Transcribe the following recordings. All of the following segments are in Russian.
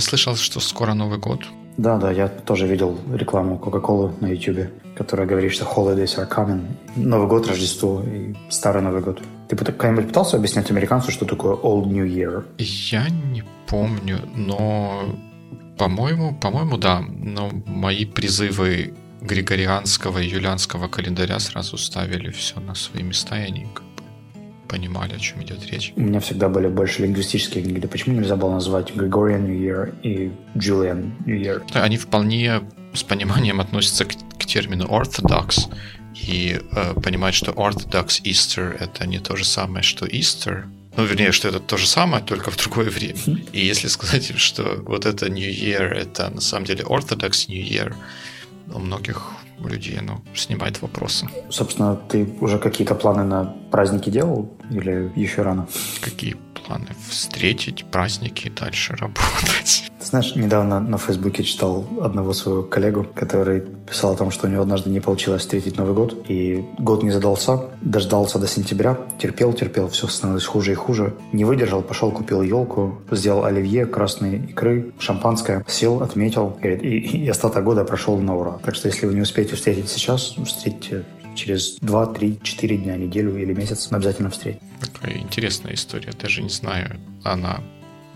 я слышал, что скоро Новый год. Да, да, я тоже видел рекламу Coca-Cola на YouTube, которая говорит, что holidays are coming. Новый год, Рождество и Старый Новый год. Ты когда-нибудь пытался объяснять американцу, что такое Old New Year? Я не помню, но по-моему, по-моему, да. Но мои призывы григорианского и юлианского календаря сразу ставили все на свои места, и они понимали, о чем идет речь. У меня всегда были больше лингвистические книги. Почему нельзя было назвать Gregorian New Year и Julian New Year? Они вполне с пониманием относятся к, к термину Orthodox и э, понимают, что Orthodox Easter — это не то же самое, что Easter, ну, вернее, что это то же самое, только в другое время. И если сказать, что вот это New Year, это на самом деле Orthodox New Year, у многих людей оно снимает вопросы. Собственно, ты уже какие-то планы на праздники делал или еще рано? Какие планы? Встретить праздники и дальше работать. Знаешь, недавно на Фейсбуке читал одного своего коллегу, который писал о том, что у него однажды не получилось встретить Новый год, и год не задался, дождался до сентября, терпел, терпел, все становилось хуже и хуже. Не выдержал, пошел, купил елку, сделал оливье, красные икры, шампанское, сел, отметил, говорит, и, и остаток года прошел на ура. Так что если вы не успеете встретить сейчас, встретите через 2, 3, 4 дня, неделю или месяц обязательно встретить. Такая интересная история. Даже не знаю, она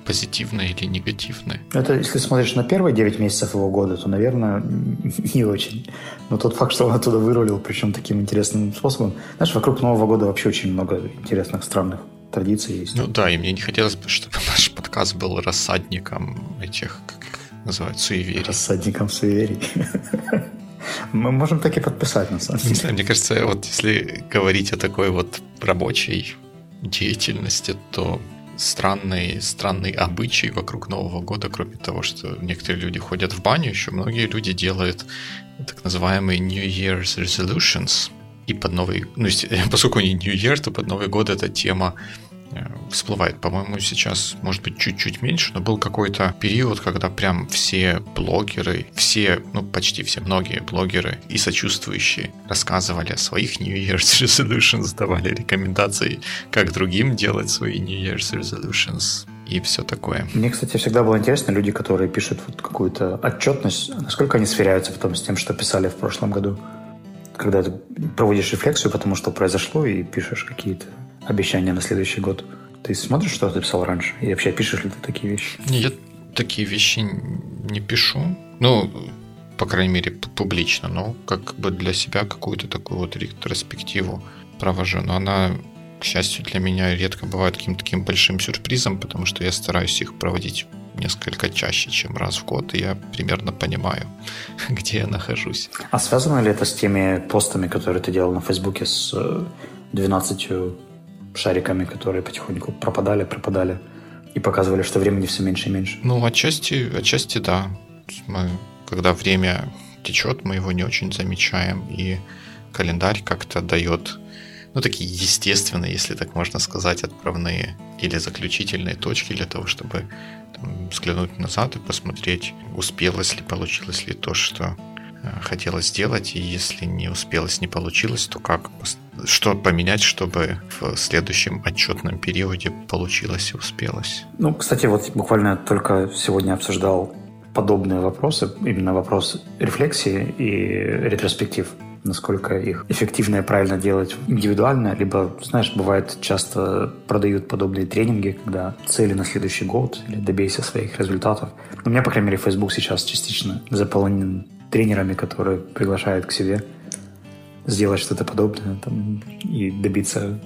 позитивная или негативная. Это если смотришь на первые 9 месяцев его года, то, наверное, не очень. Но тот факт, что он оттуда вырулил, причем таким интересным способом. Знаешь, вокруг Нового года вообще очень много интересных, странных традиций есть. Ну да, и мне не хотелось бы, чтобы наш подкаст был рассадником этих, как их называют, суеверий. Рассадником суеверий. Мы можем так и подписать, на самом деле. Не знаю, мне кажется, вот если говорить о такой вот рабочей деятельности, то странный, странный обычай вокруг Нового года, кроме того, что некоторые люди ходят в баню, еще многие люди делают так называемые New Year's Resolutions. И под Новый... Ну, поскольку не New Year, то под Новый год эта тема всплывает. По-моему, сейчас, может быть, чуть-чуть меньше, но был какой-то период, когда прям все блогеры, все, ну, почти все, многие блогеры и сочувствующие рассказывали о своих New Year's Resolutions, давали рекомендации, как другим делать свои New Year's Resolutions и все такое. Мне, кстати, всегда было интересно, люди, которые пишут вот какую-то отчетность, насколько они сверяются потом с тем, что писали в прошлом году. Когда ты проводишь рефлексию по тому, что произошло, и пишешь какие-то обещания на следующий год. Ты смотришь, что ты писал раньше? И вообще пишешь ли ты такие вещи? Я такие вещи не пишу. Ну, по крайней мере, публично, но как бы для себя какую-то такую вот ретроспективу провожу. Но она, к счастью, для меня редко бывает каким-то таким большим сюрпризом, потому что я стараюсь их проводить несколько чаще, чем раз в год, и я примерно понимаю, где я нахожусь. А связано ли это с теми постами, которые ты делал на Фейсбуке с 12 э, шариками, которые потихоньку пропадали, пропадали и показывали, что времени все меньше и меньше. Ну, отчасти, отчасти да. Мы, когда время течет, мы его не очень замечаем, и календарь как-то дает, ну, такие естественные, если так можно сказать, отправные или заключительные точки для того, чтобы там, взглянуть назад и посмотреть, успелось ли, получилось ли то, что хотела сделать, и если не успелось, не получилось, то как, что поменять, чтобы в следующем отчетном периоде получилось и успелось? Ну, кстати, вот буквально только сегодня обсуждал подобные вопросы, именно вопрос рефлексии и ретроспектив насколько их эффективно и правильно делать индивидуально, либо, знаешь, бывает часто продают подобные тренинги, когда цели на следующий год или добейся своих результатов. У меня, по крайней мере, Facebook сейчас частично заполнен тренерами, которые приглашают к себе сделать что-то подобное там, и добиться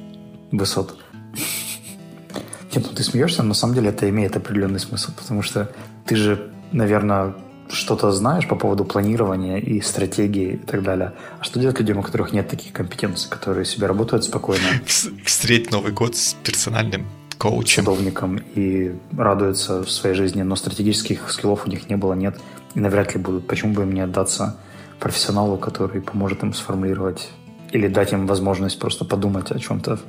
высот. Нет, ну ты смеешься, но на самом деле это имеет определенный смысл, потому что ты же, наверное, что-то знаешь по поводу планирования и стратегии и так далее. А что делать людям, у которых нет таких компетенций, которые себе работают спокойно? Встретить Новый год с персональным коучем. Садовником и радуются в своей жизни, но стратегических скиллов у них не было, нет и навряд ли будут. Почему бы им не отдаться профессионалу, который поможет им сформулировать или дать им возможность просто подумать о чем-то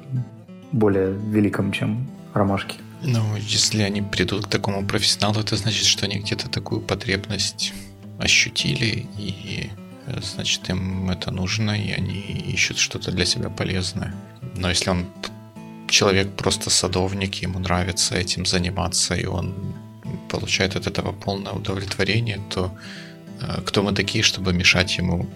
более великом, чем ромашки. Ну, если они придут к такому профессионалу, это значит, что они где-то такую потребность ощутили, и значит, им это нужно, и они ищут что-то для себя полезное. Но если он человек просто садовник, ему нравится этим заниматься, и он получает от этого полное удовлетворение, то э, кто мы такие, чтобы мешать ему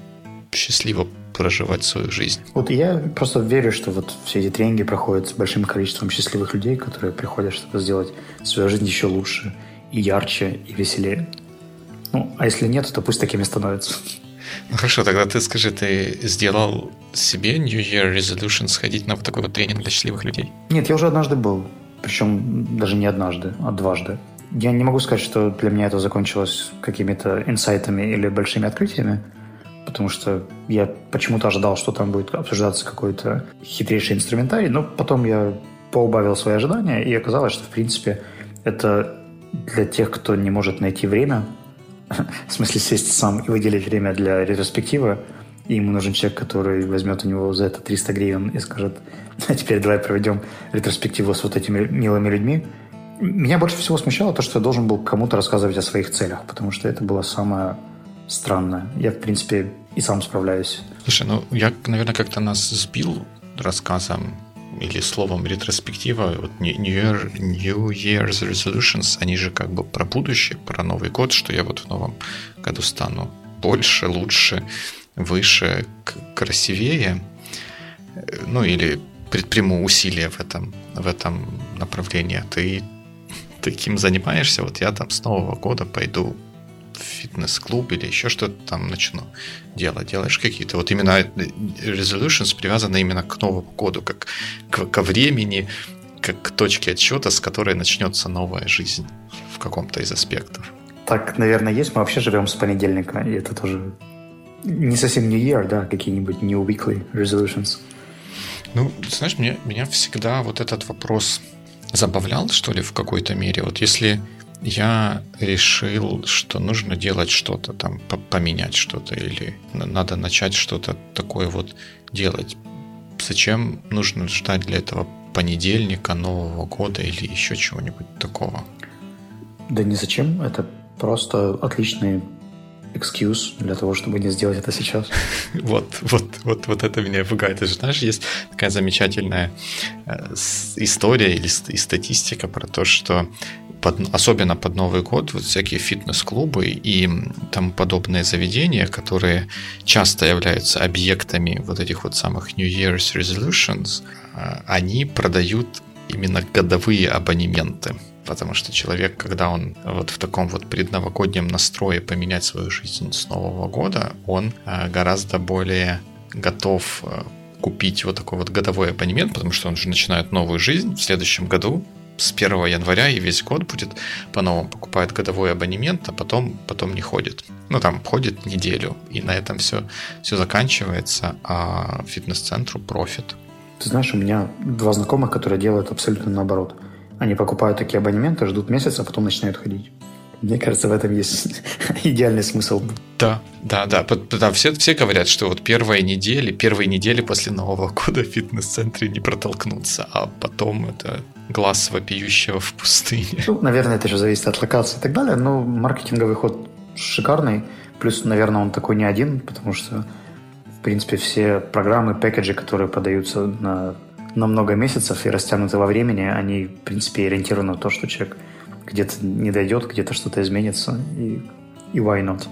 счастливо проживать свою жизнь. Вот я просто верю, что вот все эти тренинги проходят с большим количеством счастливых людей, которые приходят, чтобы сделать свою жизнь еще лучше, и ярче, и веселее. Ну, а если нет, то пусть такими становятся. Ну хорошо, тогда ты скажи, ты сделал себе New Year Resolution сходить на вот такой вот тренинг для счастливых людей? Нет, я уже однажды был. Причем даже не однажды, а дважды. Я не могу сказать, что для меня это закончилось какими-то инсайтами или большими открытиями, потому что я почему-то ожидал, что там будет обсуждаться какой-то хитрейший инструментарий, но потом я поубавил свои ожидания, и оказалось, что, в принципе, это для тех, кто не может найти время, в смысле сесть сам и выделить время для ретроспективы, и ему нужен человек, который возьмет у него за это 300 гривен и скажет, а теперь давай проведем ретроспективу с вот этими милыми людьми. Меня больше всего смущало то, что я должен был кому-то рассказывать о своих целях, потому что это было самое странное. Я, в принципе, и сам справляюсь. Слушай, ну я, наверное, как-то нас сбил рассказом или словом ретроспектива, вот New, Year, New Year's Resolutions, они же как бы про будущее, про Новый год, что я вот в новом году стану больше, лучше, выше, красивее, ну или предприму усилия в этом, в этом направлении. Ты таким занимаешься, вот я там с Нового года пойду фитнес-клуб или еще что-то там начну делать. Делаешь какие-то вот именно resolutions привязаны именно к Новому году, как к, ко времени, как к точке отсчета, с которой начнется новая жизнь в каком-то из аспектов. Так, наверное, есть. Мы вообще живем с понедельника, и это тоже не совсем New Year, да, какие-нибудь New Weekly Resolutions. Ну, знаешь, мне, меня всегда вот этот вопрос забавлял, что ли, в какой-то мере. Вот если я решил, что нужно делать что-то там, поменять что-то или надо начать что-то такое вот делать. Зачем нужно ждать для этого понедельника, Нового года или еще чего-нибудь такого? Да не зачем, это просто отличный excuse для того, чтобы не сделать это сейчас. Вот, вот, вот, вот это меня пугает. Ты же знаешь, есть такая замечательная э, история или и статистика про то, что под, особенно под Новый год, вот всякие фитнес-клубы и тому подобные заведения, которые часто являются объектами вот этих вот самых New Year's Resolutions, э, они продают именно годовые абонементы. Потому что человек, когда он вот в таком вот предновогоднем настрое поменять свою жизнь с Нового года, он э, гораздо более готов э, купить вот такой вот годовой абонемент, потому что он же начинает новую жизнь в следующем году, с 1 января и весь год будет по-новому. Покупает годовой абонемент, а потом, потом не ходит. Ну, там, ходит неделю. И на этом все, все заканчивается, а фитнес-центру профит. Ты знаешь, у меня два знакомых, которые делают абсолютно наоборот – они покупают такие абонементы, ждут месяц, а потом начинают ходить. Мне кажется, в этом есть идеальный смысл. Да, да, да. да все, все говорят, что вот первые недели, первые недели после Нового года в фитнес-центре не протолкнуться, а потом это глаз вопиющего в пустыне. Ну, наверное, это же зависит от локации и так далее, но маркетинговый ход шикарный. Плюс, наверное, он такой не один, потому что, в принципе, все программы, пэкэджи, которые подаются на на много месяцев и растянуты во времени, они, в принципе, ориентированы на то, что человек где-то не дойдет, где-то что-то изменится, и, и why not.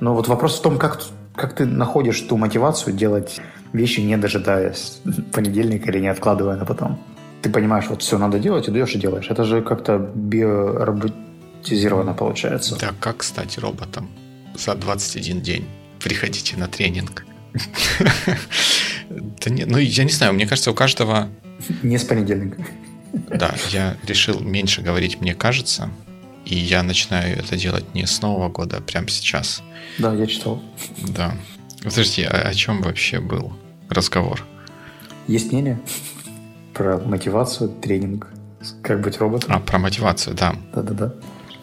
Но вот вопрос в том, как, как ты находишь ту мотивацию делать вещи, не дожидаясь понедельника или не откладывая на потом. Ты понимаешь, вот все надо делать, идешь и делаешь. Это же как-то биороботизировано получается. Да, как стать роботом за 21 день? Приходите на тренинг. Да не, ну, я не знаю, мне кажется, у каждого... Не с понедельника. Да, я решил меньше говорить «мне кажется», и я начинаю это делать не с Нового года, а прямо сейчас. Да, я читал. Да. Подожди, а о чем вообще был разговор? Есть мнение про мотивацию, тренинг, как быть роботом. А, про мотивацию, да. Да-да-да.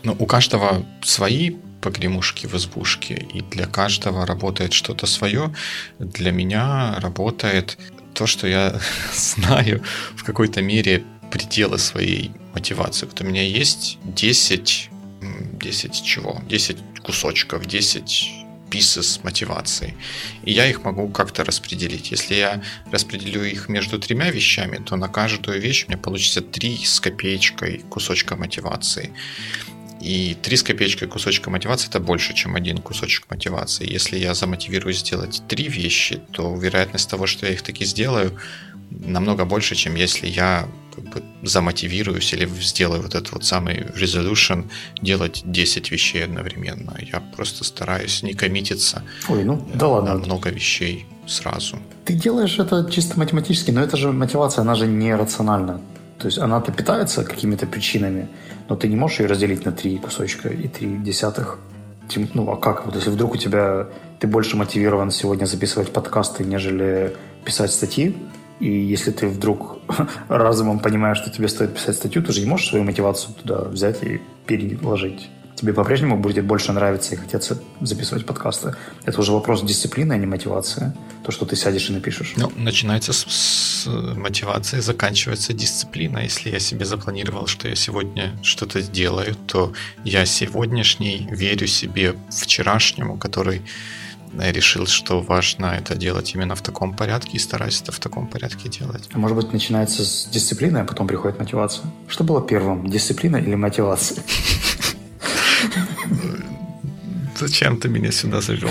Ну, у каждого свои погремушки в избушке, и для каждого работает что-то свое. Для меня работает то, что я знаю в какой-то мере пределы своей мотивации. Вот у меня есть 10, 10 чего? 10 кусочков, 10 pieces мотивации. И я их могу как-то распределить. Если я распределю их между тремя вещами, то на каждую вещь у меня получится три с копеечкой кусочка мотивации. И три с копеечкой кусочка мотивации – это больше, чем один кусочек мотивации. Если я замотивируюсь сделать три вещи, то вероятность того, что я их таки сделаю, намного больше, чем если я как бы замотивируюсь или сделаю вот этот вот самый resolution делать 10 вещей одновременно. Я просто стараюсь не коммититься Ой, ну, да ладно. на много вещей сразу. Ты делаешь это чисто математически, но это же мотивация, она же не рациональна. То есть она-то питается какими-то причинами, но ты не можешь ее разделить на три кусочка и три десятых. Ну, а как? Вот если вдруг у тебя ты больше мотивирован сегодня записывать подкасты, нежели писать статьи, и если ты вдруг разумом понимаешь, что тебе стоит писать статью, ты же не можешь свою мотивацию туда взять и переложить. Тебе по-прежнему будет больше нравиться и хотеться записывать подкасты. Это уже вопрос дисциплины, а не мотивации. То, что ты сядешь и напишешь. Ну, начинается с, с мотивации, заканчивается дисциплина. Если я себе запланировал, что я сегодня что-то сделаю, то я сегодняшний верю себе вчерашнему, который решил, что важно это делать именно в таком порядке и стараюсь это в таком порядке делать. А может быть, начинается с дисциплины, а потом приходит мотивация? Что было первым, дисциплина или мотивация? Зачем ты меня сюда завел,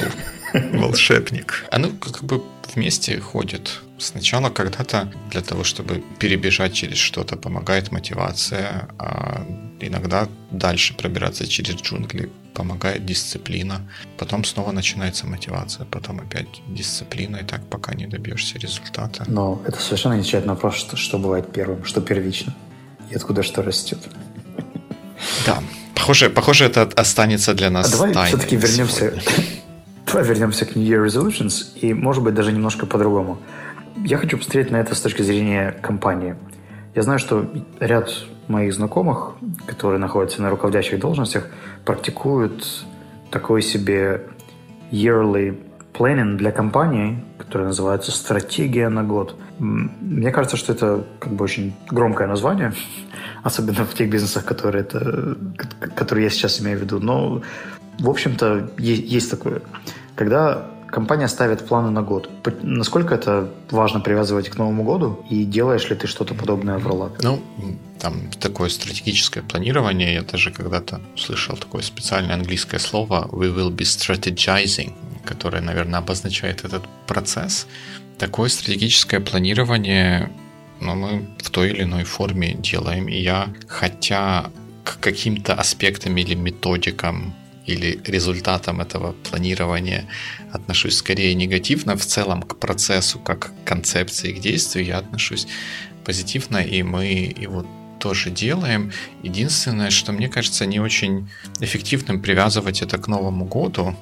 волшебник? А ну, как бы вместе ходят. Сначала когда-то для того, чтобы перебежать через что-то, помогает мотивация, а иногда дальше пробираться через джунгли помогает дисциплина. Потом снова начинается мотивация, потом опять дисциплина, и так пока не добьешься результата. Но это совершенно не отвечает на вопрос, что, что бывает первым, что первично, и откуда что растет. Да, похоже, похоже это останется для нас А давай все-таки вернемся, давай вернемся к New Year Resolutions, и, может быть, даже немножко по-другому. Я хочу посмотреть на это с точки зрения компании. Я знаю, что ряд моих знакомых, которые находятся на руководящих должностях, практикуют такой себе yearly planning для компании, которая называется «Стратегия на год». Мне кажется, что это как бы очень громкое название, особенно в тех бизнесах, которые, это, которые я сейчас имею в виду. Но, в общем-то, есть такое. Когда компания ставит планы на год. Насколько это важно привязывать к Новому году? И делаешь ли ты что-то подобное в роллапе? Ну, там такое стратегическое планирование. Я даже когда-то слышал такое специальное английское слово «we will be strategizing», которое, наверное, обозначает этот процесс. Такое стратегическое планирование ну, мы в той или иной форме делаем. И я, хотя к каким-то аспектам или методикам или результатам этого планирования отношусь скорее негативно, в целом к процессу, как к концепции, к действию я отношусь позитивно, и мы его тоже делаем. Единственное, что мне кажется не очень эффективным привязывать это к Новому году,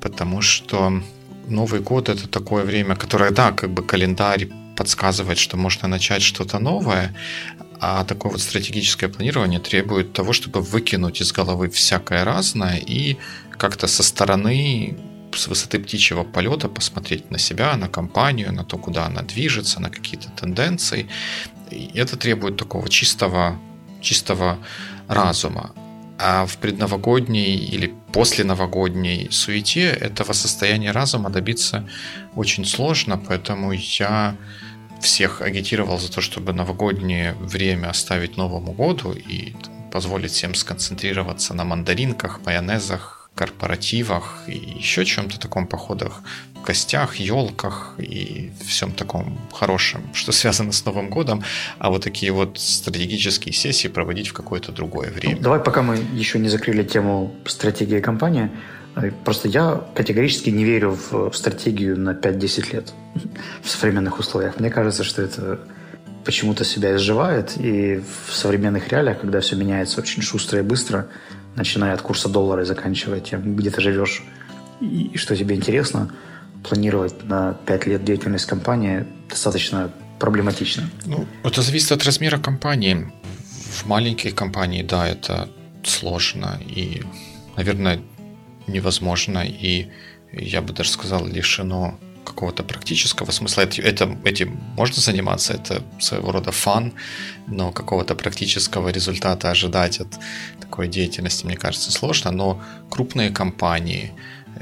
потому что Новый год это такое время, которое, да, как бы календарь подсказывает, что можно начать что-то новое, а такое вот стратегическое планирование требует того, чтобы выкинуть из головы всякое разное и как-то со стороны с высоты птичьего полета посмотреть на себя, на компанию, на то, куда она движется, на какие-то тенденции. И это требует такого чистого, чистого разума. А в предновогодней или после новогодней суете этого состояния разума добиться очень сложно, поэтому я всех агитировал за то, чтобы новогоднее время оставить Новому году и позволить всем сконцентрироваться на мандаринках, майонезах, корпоративах и еще чем-то таком, походах в костях, елках и всем таком хорошем, что связано с Новым годом, а вот такие вот стратегические сессии проводить в какое-то другое время. Ну, давай, пока мы еще не закрыли тему стратегии компании, э, просто я категорически не верю в стратегию на 5-10 лет в современных условиях. Мне кажется, что это почему-то себя изживает, и в современных реалиях, когда все меняется очень шустро и быстро, начиная от курса доллара и заканчивая тем, где ты живешь и что тебе интересно, планировать на 5 лет деятельность компании достаточно проблематично. Ну, это зависит от размера компании. В маленькой компании, да, это сложно и, наверное, невозможно, и я бы даже сказал, лишено какого-то практического смысла. Это, этим можно заниматься, это своего рода фан, но какого-то практического результата ожидать от такой деятельности, мне кажется, сложно. Но крупные компании,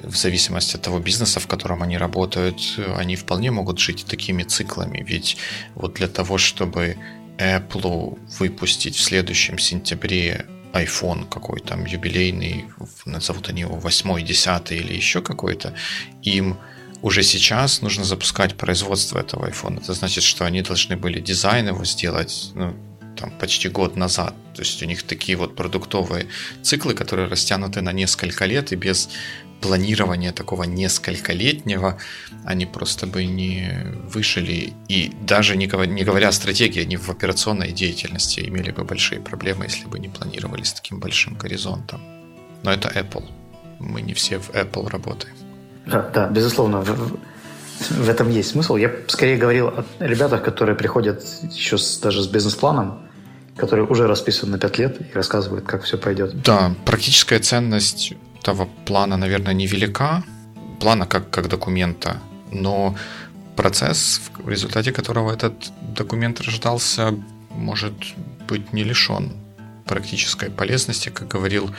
в зависимости от того бизнеса, в котором они работают, они вполне могут жить такими циклами. Ведь вот для того, чтобы Apple выпустить в следующем сентябре iPhone какой там юбилейный, назовут они его 8, 10 или еще какой-то, им уже сейчас нужно запускать производство этого iPhone. Это значит, что они должны были дизайн его сделать ну, там, почти год назад. То есть у них такие вот продуктовые циклы, которые растянуты на несколько лет, и без планирования такого нескольколетнего они просто бы не вышли. И даже не говоря, не говоря о стратегии, они в операционной деятельности имели бы большие проблемы, если бы не планировали с таким большим горизонтом. Но это Apple. Мы не все в Apple работаем. Да, да, безусловно, в, в этом есть смысл. Я скорее говорил о ребятах, которые приходят еще с, даже с бизнес-планом, который уже расписан на 5 лет и рассказывают, как все пойдет. Да, практическая ценность этого плана, наверное, невелика, плана как, как документа, но процесс, в результате которого этот документ рождался, может быть не лишен практической полезности, как говорил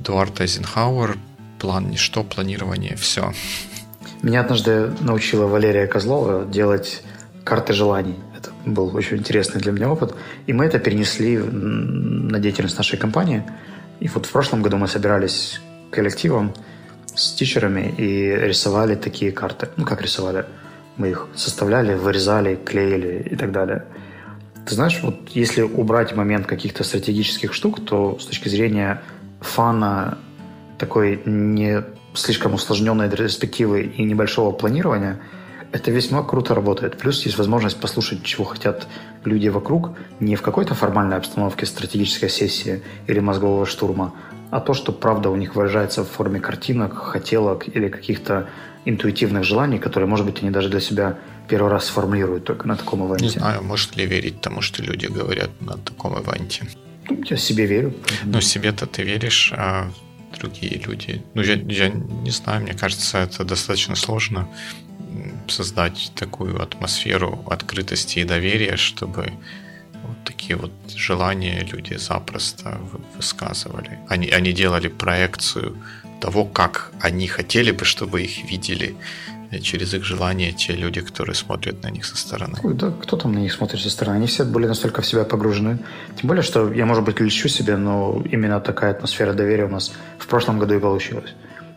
Эдуард Эйзенхауэр, план ничто, планирование все. Меня однажды научила Валерия Козлова делать карты желаний. Был очень интересный для меня опыт. И мы это перенесли на деятельность нашей компании. И вот в прошлом году мы собирались коллективом с тичерами и рисовали такие карты. Ну, как рисовали? Мы их составляли, вырезали, клеили и так далее. Ты знаешь, вот если убрать момент каких-то стратегических штук, то с точки зрения фана такой не слишком усложненной ретроспективы и небольшого планирования, это весьма круто работает. Плюс есть возможность послушать, чего хотят люди вокруг, не в какой-то формальной обстановке стратегической сессии или мозгового штурма, а то, что правда у них выражается в форме картинок, хотелок или каких-то интуитивных желаний, которые, может быть, они даже для себя первый раз сформулируют только на таком ивенте. Не знаю, может ли верить тому, что люди говорят на таком ивенте. Ну, я себе верю. Ну, себе-то ты веришь, а другие люди... Ну, я, я не знаю, мне кажется, это достаточно сложно создать такую атмосферу открытости и доверия, чтобы вот такие вот желания люди запросто высказывали. Они, они делали проекцию того, как они хотели бы, чтобы их видели через их желания те люди, которые смотрят на них со стороны. Ой, да, кто там на них смотрит со стороны? Они все были настолько в себя погружены. Тем более, что я, может быть, лечу себе, но именно такая атмосфера доверия у нас в прошлом году и получилась.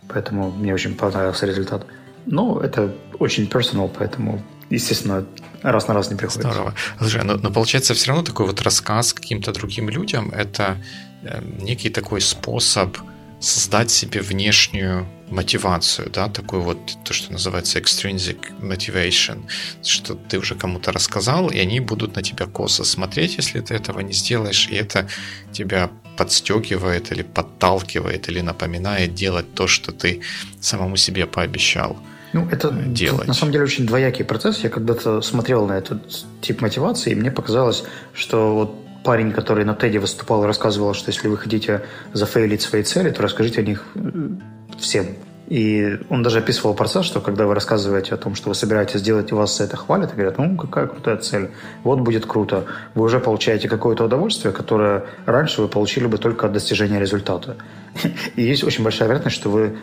Поэтому мне очень понравился результат. Ну, это очень personal, поэтому, естественно, раз на раз не приходится. Здорово. Слушай, но, но получается все равно такой вот рассказ каким-то другим людям – это э, некий такой способ создать себе внешнюю мотивацию, да, такую вот, то, что называется extrinsic motivation, что ты уже кому-то рассказал, и они будут на тебя косо смотреть, если ты этого не сделаешь, и это тебя подстегивает или подталкивает или напоминает делать то, что ты самому себе пообещал. Ну, это делать. на самом деле очень двоякий процесс. Я когда-то смотрел на этот тип мотивации, и мне показалось, что вот парень, который на Теди выступал, рассказывал, что если вы хотите зафейлить свои цели, то расскажите о них э, всем. И он даже описывал процесс, что когда вы рассказываете о том, что вы собираетесь сделать, и вас это хвалят, и говорят, ну, какая крутая цель, вот будет круто. Вы уже получаете какое-то удовольствие, которое раньше вы получили бы только от достижения результата. И есть очень большая вероятность, что вы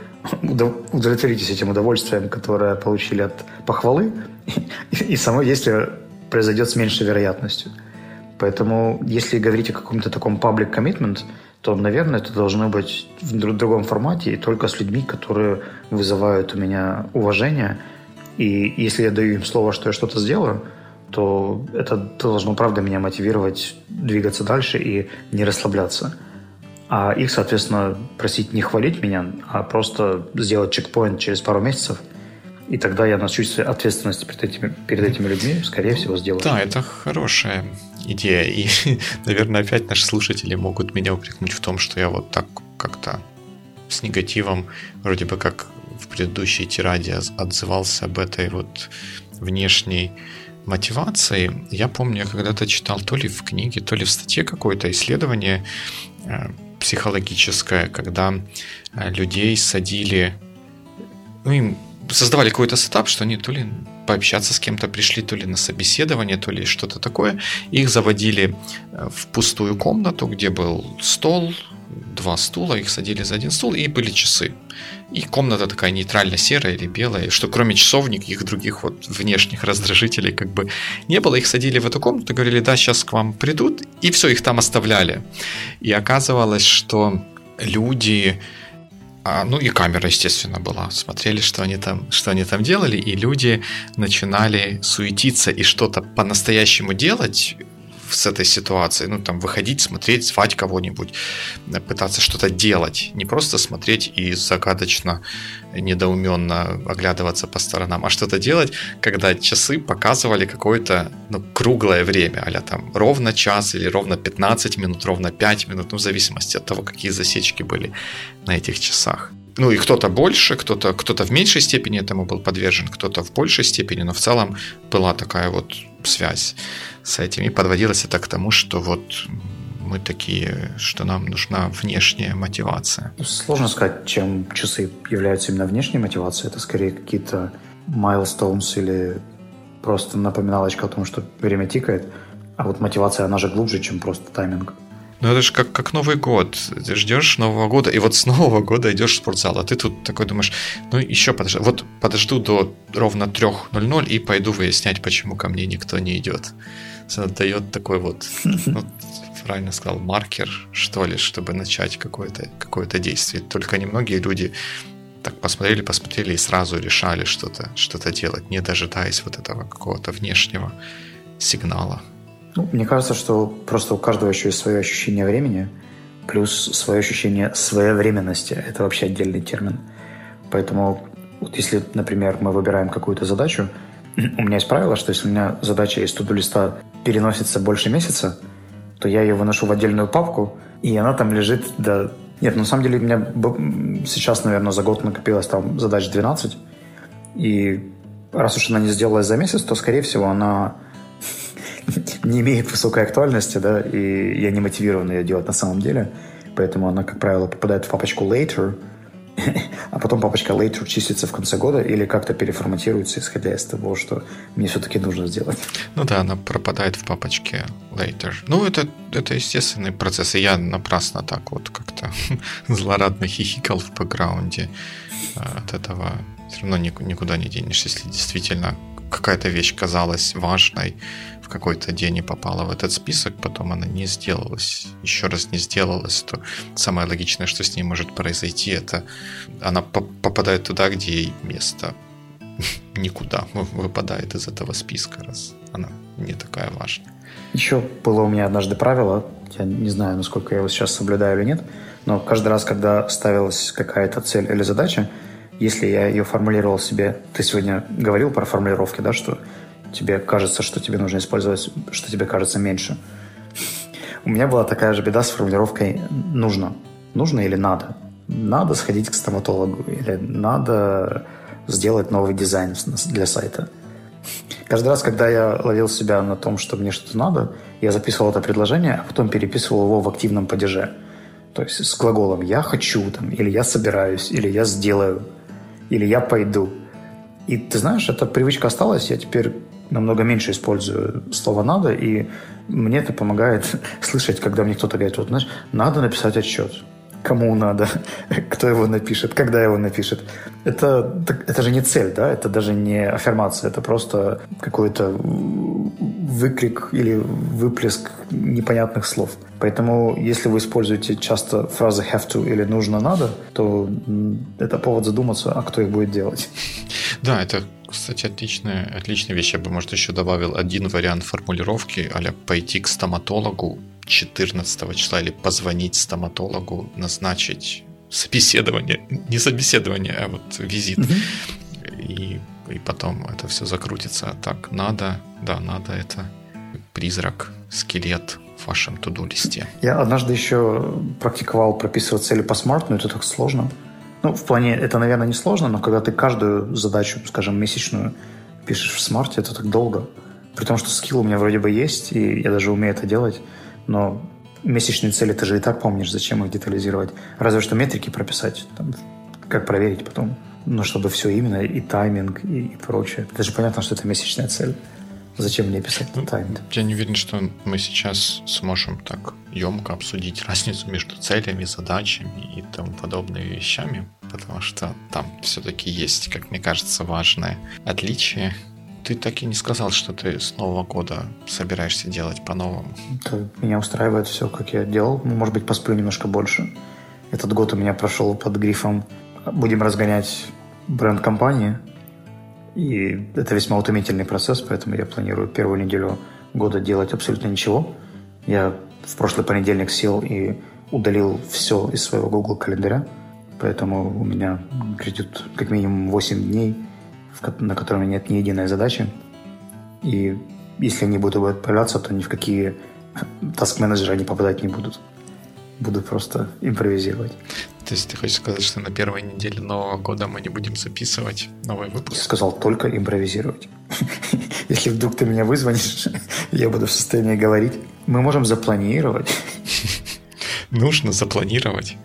удовлетворитесь этим удовольствием, которое получили от похвалы, и само действие произойдет с меньшей вероятностью. Поэтому, если говорить о каком-то таком public commitment, то, наверное, это должно быть в другом формате и только с людьми, которые вызывают у меня уважение. И если я даю им слово, что я что-то сделаю, то это должно, правда, меня мотивировать двигаться дальше и не расслабляться. А их, соответственно, просить не хвалить меня, а просто сделать чекпоинт через пару месяцев, и тогда я на чувстве ответственности перед этими, перед этими людьми, скорее всего, сделаю. Да, это хорошая идея. И, наверное, опять наши слушатели могут меня упрекнуть в том, что я вот так как-то с негативом, вроде бы как в предыдущей тираде отзывался об этой вот внешней мотивации. Я помню, я когда-то читал то ли в книге, то ли в статье какое-то исследование э, психологическое, когда э, людей садили, ну, им создавали какой-то сетап, что они то ли пообщаться с кем-то пришли, то ли на собеседование, то ли что-то такое. Их заводили э, в пустую комнату, где был стол, два стула, их садили за один стул, и были часы. И комната такая нейтрально серая или белая, что кроме часов никаких других вот внешних раздражителей как бы не было. Их садили в эту комнату, говорили, да, сейчас к вам придут, и все, их там оставляли. И оказывалось, что люди а, ну и камера, естественно, была. Смотрели, что они там, что они там делали, и люди начинали суетиться и что-то по-настоящему делать с этой ситуацией. Ну, там, выходить, смотреть, звать кого-нибудь, пытаться что-то делать. Не просто смотреть и загадочно, недоуменно оглядываться по сторонам, а что-то делать, когда часы показывали какое-то ну, круглое время, а там ровно час или ровно 15 минут, ровно 5 минут, ну, в зависимости от того, какие засечки были на этих часах. Ну и кто-то больше, кто-то кто в меньшей степени этому был подвержен, кто-то в большей степени, но в целом была такая вот связь с этим. И подводилось это к тому, что вот мы такие, что нам нужна внешняя мотивация. Сложно сказать, чем часы являются именно внешней мотивацией. Это скорее какие-то milestones или просто напоминалочка о том, что время тикает. А вот мотивация, она же глубже, чем просто тайминг. Ну это же как, как Новый год. Ты ждешь Нового года, и вот с Нового года идешь в спортзал, а ты тут такой думаешь, ну еще подожду. Вот подожду до ровно 3.00 и пойду выяснять, почему ко мне никто не идет. Это дает такой вот, ну, правильно сказал, маркер, что ли, чтобы начать какое-то какое действие. Только немногие люди так посмотрели, посмотрели и сразу решали что-то что делать, не дожидаясь вот этого какого-то внешнего сигнала. Ну, мне кажется, что просто у каждого еще есть свое ощущение времени, плюс свое ощущение своевременности. Это вообще отдельный термин. Поэтому вот если, например, мы выбираем какую-то задачу, у меня есть правило, что если у меня задача из туду листа переносится больше месяца, то я ее выношу в отдельную папку, и она там лежит до... Нет, на самом деле у меня сейчас, наверное, за год накопилось там задач 12, и раз уж она не сделалась за месяц, то, скорее всего, она не имеет высокой актуальности, да, и я не мотивирован ее делать на самом деле. Поэтому она, как правило, попадает в папочку later, а потом папочка later чистится в конце года или как-то переформатируется, исходя из того, что мне все-таки нужно сделать. Ну да, она пропадает в папочке later. Ну, это, это естественный процесс, и я напрасно так вот как-то злорадно хихикал в бэкграунде а, от этого. Все равно никуда не денешься, если действительно какая-то вещь казалась важной, какой-то день и попала в этот список, потом она не сделалась, еще раз не сделалась, то самое логичное, что с ней может произойти, это она попадает туда, где ей место никуда выпадает из этого списка, раз она не такая важная. Еще было у меня однажды правило, я не знаю, насколько я его сейчас соблюдаю или нет, но каждый раз, когда ставилась какая-то цель или задача, если я ее формулировал себе, ты сегодня говорил про формулировки, да, что тебе кажется, что тебе нужно использовать, что тебе кажется меньше. У меня была такая же беда с формулировкой «нужно». Нужно или надо? Надо сходить к стоматологу или надо сделать новый дизайн для сайта. Каждый раз, когда я ловил себя на том, что мне что-то надо, я записывал это предложение, а потом переписывал его в активном падеже. То есть с глаголом «я хочу», там, или «я собираюсь», или «я сделаю», или «я пойду». И ты знаешь, эта привычка осталась, я теперь намного меньше использую слово «надо», и мне это помогает слышать, когда мне кто-то говорит, вот, знаешь, надо написать отчет. Кому надо, кто его напишет, когда его напишет. Это, это же не цель, да, это даже не аффирмация, это просто какой-то выкрик или выплеск непонятных слов. Поэтому, если вы используете часто фразы have to или нужно надо, то это повод задуматься, а кто их будет делать. Да, это кстати, отличная, отличная вещь. Я бы, может, еще добавил один вариант формулировки, а пойти к стоматологу 14 числа или позвонить стоматологу, назначить собеседование. Не собеседование, а вот визит. И, и потом это все закрутится. Так, надо, да, надо это призрак, скелет в вашем to-do листе. Я однажды еще практиковал прописывать цели по SMART, но это так сложно. Ну, в плане, это, наверное, не сложно, но когда ты каждую задачу, скажем, месячную пишешь в SMART е, это так долго. При том, что skill у меня вроде бы есть, и я даже умею это делать, но месячные цели ты же и так помнишь, зачем их детализировать. Разве что метрики прописать, там, как проверить потом. Но чтобы все именно, и тайминг, и, и прочее. Это же понятно, что это месячная цель. Зачем мне писать Ну, timed? Я не уверен, что мы сейчас сможем так емко обсудить разницу между целями, задачами и тому подобными вещами, потому что там все-таки есть, как мне кажется, важное отличие. Ты так и не сказал, что ты с Нового года собираешься делать по-новому. Это меня устраивает все, как я делал. Ну, может быть, посплю немножко больше. Этот год у меня прошел под грифом «Будем разгонять бренд компании». И это весьма утомительный процесс, поэтому я планирую первую неделю года делать абсолютно ничего. Я в прошлый понедельник сел и удалил все из своего Google календаря, поэтому у меня грядет как минимум 8 дней, в ко- на которых нет ни единой задачи. И если они будут появляться, то ни в какие таск-менеджеры они попадать не будут. Буду просто импровизировать. То есть ты хочешь сказать, что на первой неделе Нового года мы не будем записывать новый Я выпуск? сказал только импровизировать. Если вдруг ты меня вызвонишь, я буду в состоянии говорить. Мы можем запланировать, Нужно запланировать.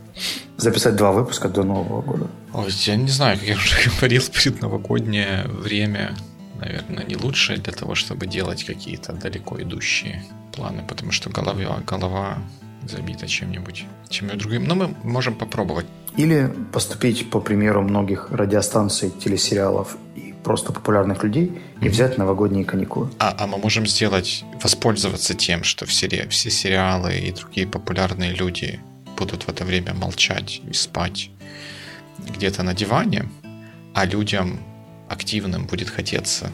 записать два выпуска до Нового года. Ой, я не знаю, как я уже говорил, предновогоднее время, наверное, не лучшее для того, чтобы делать какие-то далеко идущие планы, потому что голова, голова забита чем-нибудь, чем-нибудь другим. Но мы можем попробовать. Или поступить по примеру многих радиостанций, телесериалов и просто популярных людей и взять новогодние каникулы. А, а мы можем сделать, воспользоваться тем, что все, все сериалы и другие популярные люди будут в это время молчать и спать где-то на диване, а людям активным будет хотеться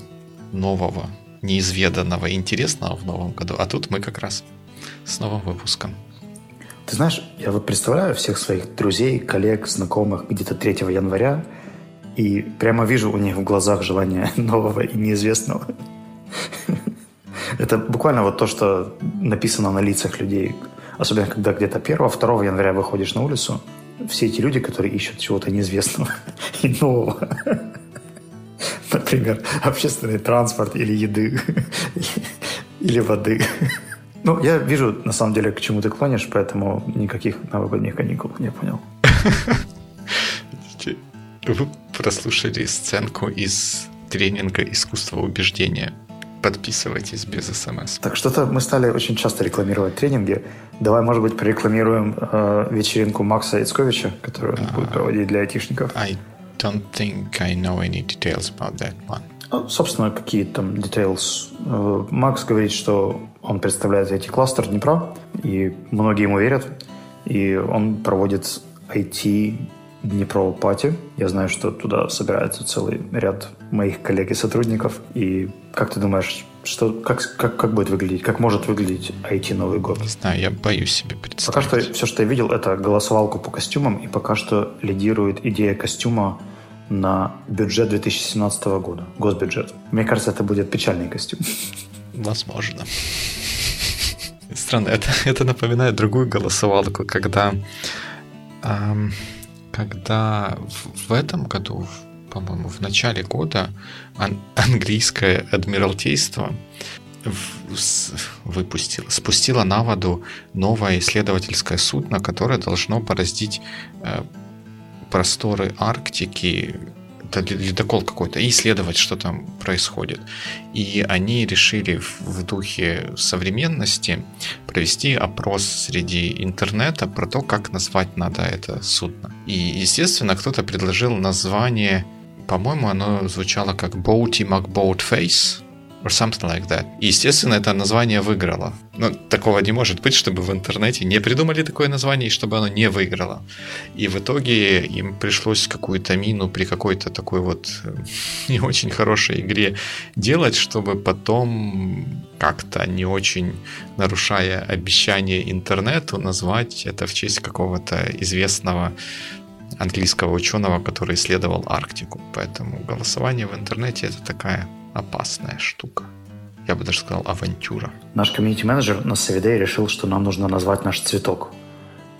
нового, неизведанного, интересного в новом году. А тут мы как раз с новым выпуском. Ты знаешь, я вот представляю всех своих друзей, коллег, знакомых где-то 3 января и прямо вижу у них в глазах желание нового и неизвестного. Это буквально вот то, что написано на лицах людей. Особенно, когда где-то 1-2 января выходишь на улицу, все эти люди, которые ищут чего-то неизвестного и нового. Например, общественный транспорт или еды, или воды. Ну, я вижу, на самом деле, к чему ты клонишь, поэтому никаких новогодних каникул, я понял. Вы прослушали сценку из тренинга искусства убеждения. Подписывайтесь без смс. Так что-то мы стали очень часто рекламировать тренинги. Давай, может быть, прорекламируем э, вечеринку Макса Ицковича, которую он будет проводить для айтишников. I don't think I know any details about that one. Ну, собственно, какие там details. Э, Макс говорит, что он представляет IT-кластер Днепра, и многие ему верят. И он проводит IT Днепро Пати. Я знаю, что туда собирается целый ряд моих коллег и сотрудников. И как ты думаешь, что, как, как, как будет выглядеть, как может выглядеть IT Новый год? Не знаю, я боюсь себе Пока представить. что все, что я видел, это голосовалку по костюмам, и пока что лидирует идея костюма на бюджет 2017 года, госбюджет. Мне кажется, это будет печальный костюм. Возможно. Странно, это, это напоминает другую голосовалку, когда, ам, когда в, в этом году, по-моему, в начале года ан- английское адмиралтейство выпустило, спустило на воду новое исследовательское судно, которое должно бороздить э, просторы Арктики, это лед- ледокол какой-то, и исследовать, что там происходит. И они решили в духе современности провести опрос среди интернета про то, как назвать надо это судно. И, естественно, кто-то предложил название, по-моему, оно звучало как Boaty McBoatface, or something like that. И, естественно, это название выиграло. Ну, такого не может быть, чтобы в интернете не придумали такое название, и чтобы оно не выиграло. И в итоге им пришлось какую-то мину при какой-то такой вот э, не очень хорошей игре делать, чтобы потом как-то не очень нарушая обещание интернету назвать это в честь какого-то известного английского ученого, который исследовал Арктику. Поэтому голосование в интернете это такая опасная штука. Я бы даже сказал авантюра. Наш комьюнити-менеджер на Савидей решил, что нам нужно назвать наш цветок.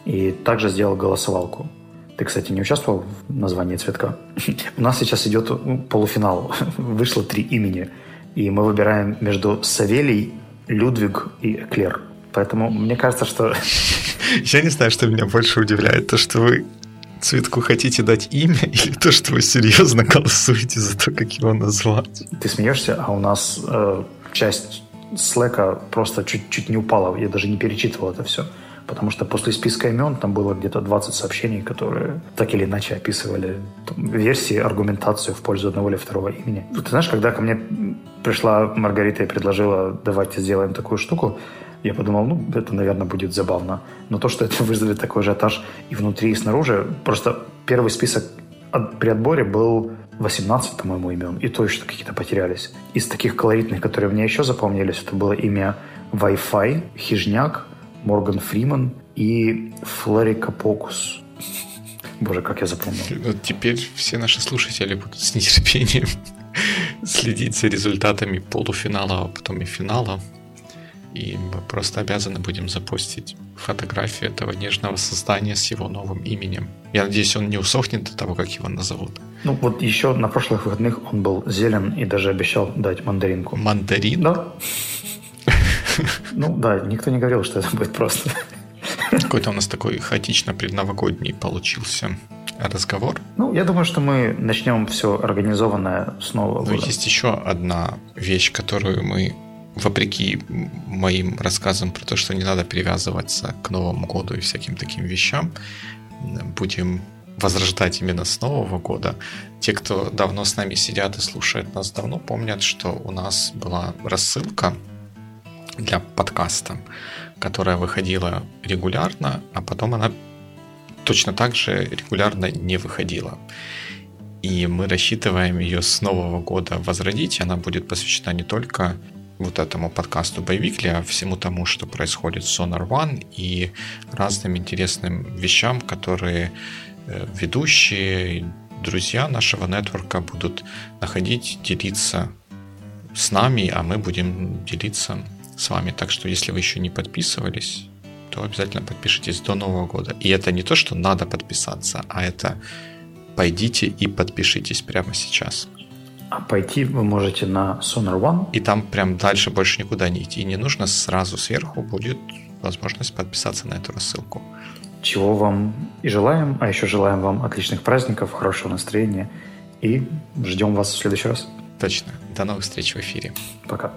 И также сделал голосовалку. Ты, кстати, не участвовал в названии цветка? У нас сейчас идет ну, полуфинал. Вышло три имени. И мы выбираем между Савелий, Людвиг и Эклер. Поэтому мне кажется, что Я не знаю, что меня больше удивляет, то, что вы цветку хотите дать имя, или то, что вы серьезно голосуете за то, как его назвать. ты смеешься, а у нас э, часть Slack просто чуть-чуть не упала. Я даже не перечитывал это все. Потому что после списка имен там было где-то 20 сообщений, которые так или иначе описывали там, версии, аргументацию в пользу одного или второго имени. Ты знаешь, когда ко мне пришла Маргарита и предложила, давайте сделаем такую штуку, я подумал, ну, это, наверное, будет забавно. Но то, что это вызовет такой ажиотаж и внутри, и снаружи, просто первый список при отборе был 18, по-моему, имен, и то еще какие-то потерялись. Из таких колоритных, которые мне еще запомнились, это было имя Wi-Fi, Хижняк, Морган Фриман и Флорика Покус. Боже, как я запомнил. Вот теперь все наши слушатели будут с нетерпением следить за результатами полуфинала, а потом и финала. И мы просто обязаны будем запустить фотографию этого нежного создания с его новым именем. Я надеюсь, он не усохнет до того, как его назовут. Ну вот еще на прошлых выходных он был зелен и даже обещал дать мандаринку. Мандарин? Да. Ну да, никто не говорил, что это будет просто. Какой-то у нас такой хаотично предновогодний получился разговор. Ну, я думаю, что мы начнем все организованное снова. Но есть еще одна вещь, которую мы вопреки моим рассказам про то, что не надо привязываться к Новому году и всяким таким вещам, будем возрождать именно с Нового года. Те, кто давно с нами сидят и слушают нас давно, помнят, что у нас была рассылка для подкаста, которая выходила регулярно, а потом она точно так же регулярно не выходила. И мы рассчитываем ее с Нового года возродить. Она будет посвящена не только вот этому подкасту Байвикли, всему тому, что происходит с Sonar One и разным интересным вещам, которые э, ведущие, друзья нашего нетворка будут находить, делиться с нами, а мы будем делиться с вами. Так что, если вы еще не подписывались, то обязательно подпишитесь до Нового года. И это не то, что надо подписаться, а это пойдите и подпишитесь прямо сейчас. А пойти вы можете на Sonar One. И там прям дальше больше никуда не идти не нужно. Сразу сверху будет возможность подписаться на эту рассылку. Чего вам и желаем, а еще желаем вам отличных праздников, хорошего настроения и ждем вас в следующий раз. Точно. До новых встреч в эфире. Пока.